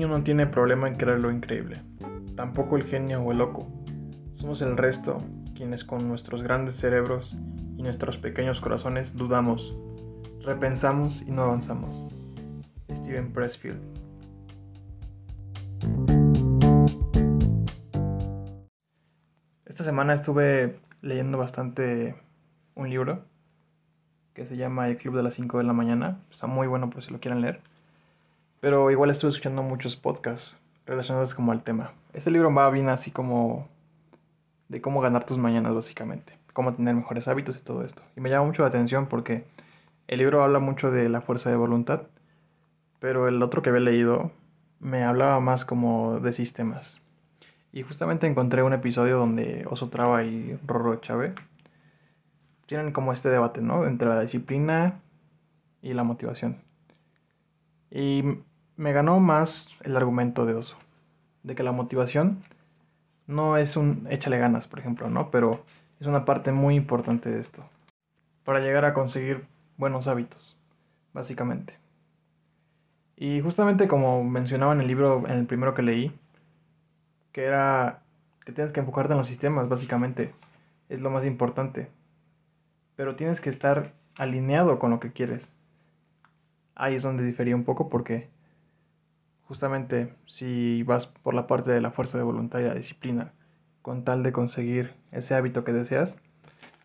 niño no tiene problema en creer lo increíble, tampoco el genio o el loco. Somos el resto quienes con nuestros grandes cerebros y nuestros pequeños corazones dudamos, repensamos y no avanzamos. Steven Pressfield. Esta semana estuve leyendo bastante un libro que se llama El Club de las 5 de la mañana. Está muy bueno por si lo quieren leer. Pero igual estuve escuchando muchos podcasts relacionados como al tema. Este libro va bien así como de cómo ganar tus mañanas básicamente, cómo tener mejores hábitos y todo esto. Y me llama mucho la atención porque el libro habla mucho de la fuerza de voluntad, pero el otro que había leído me hablaba más como de sistemas. Y justamente encontré un episodio donde Oso Traba y Rorro Chávez tienen como este debate, ¿no? Entre la disciplina y la motivación. Y me ganó más el argumento de Oso, de que la motivación no es un échale ganas, por ejemplo, ¿no? Pero es una parte muy importante de esto, para llegar a conseguir buenos hábitos, básicamente. Y justamente como mencionaba en el libro, en el primero que leí, que era que tienes que enfocarte en los sistemas, básicamente, es lo más importante. Pero tienes que estar alineado con lo que quieres. Ahí es donde difería un poco porque justamente si vas por la parte de la fuerza de voluntad y la disciplina, con tal de conseguir ese hábito que deseas,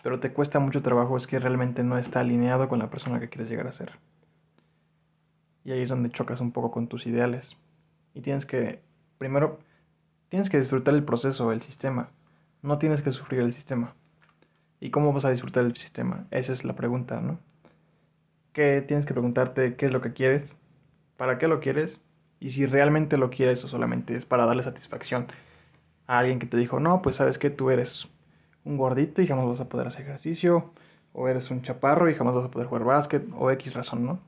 pero te cuesta mucho trabajo, es que realmente no está alineado con la persona que quieres llegar a ser. Y ahí es donde chocas un poco con tus ideales. Y tienes que, primero, tienes que disfrutar el proceso, el sistema. No tienes que sufrir el sistema. ¿Y cómo vas a disfrutar el sistema? Esa es la pregunta, ¿no? Que tienes que preguntarte qué es lo que quieres, para qué lo quieres y si realmente lo quieres o solamente es para darle satisfacción a alguien que te dijo, no, pues sabes que tú eres un gordito y jamás vas a poder hacer ejercicio, o eres un chaparro y jamás vas a poder jugar básquet, o X razón, ¿no?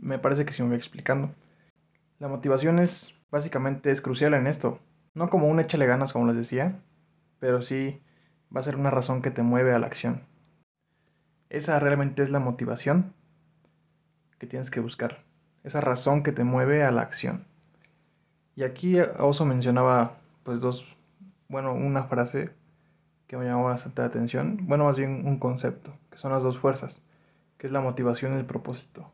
Me parece que sí me voy explicando. La motivación es, básicamente, es crucial en esto. No como un échale ganas, como les decía, pero sí va a ser una razón que te mueve a la acción. Esa realmente es la motivación que tienes que buscar esa razón que te mueve a la acción. Y aquí Oso mencionaba pues dos, bueno, una frase que me llamó bastante la atención, bueno, más bien un concepto, que son las dos fuerzas, que es la motivación y el propósito.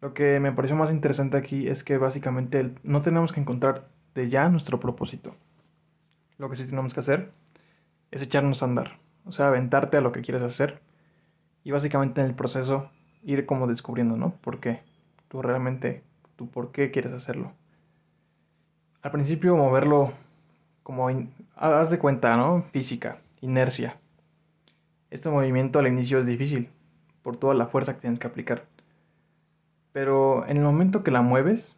Lo que me pareció más interesante aquí es que básicamente no tenemos que encontrar de ya nuestro propósito. Lo que sí tenemos que hacer es echarnos a andar, o sea, aventarte a lo que quieres hacer y básicamente en el proceso ir como descubriendo, ¿no? ¿Por qué? Tú realmente, tú por qué quieres hacerlo. Al principio moverlo como, haz de cuenta, ¿no? Física, inercia. Este movimiento al inicio es difícil por toda la fuerza que tienes que aplicar. Pero en el momento que la mueves,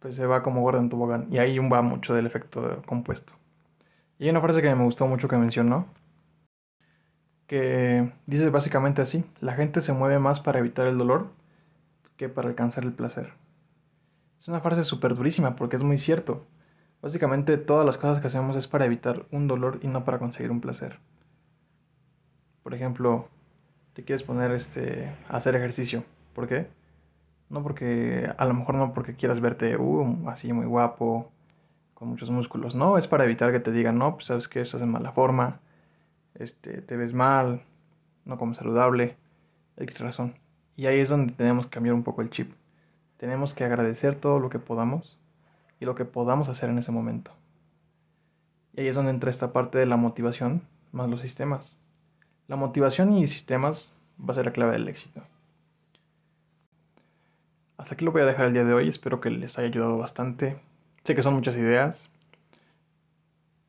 pues se va como gorda en tu bogán. Y ahí va mucho del efecto compuesto. Y hay una frase que me gustó mucho que mencionó, que dice básicamente así, la gente se mueve más para evitar el dolor que para alcanzar el placer. Es una frase súper durísima porque es muy cierto. Básicamente todas las cosas que hacemos es para evitar un dolor y no para conseguir un placer. Por ejemplo, te quieres poner este, a hacer ejercicio. ¿Por qué? No porque, a lo mejor no porque quieras verte uh, así muy guapo, con muchos músculos. No, es para evitar que te digan, no, pues sabes que estás en mala forma, este, te ves mal, no como saludable, X razón. Y ahí es donde tenemos que cambiar un poco el chip. Tenemos que agradecer todo lo que podamos y lo que podamos hacer en ese momento. Y ahí es donde entra esta parte de la motivación más los sistemas. La motivación y sistemas va a ser la clave del éxito. Hasta aquí lo voy a dejar el día de hoy, espero que les haya ayudado bastante. Sé que son muchas ideas,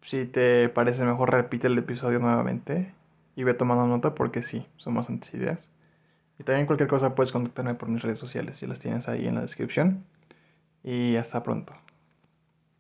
si te parece mejor, repite el episodio nuevamente y ve tomando nota porque sí, son bastantes ideas. Y también cualquier cosa puedes contactarme por mis redes sociales si las tienes ahí en la descripción. Y hasta pronto.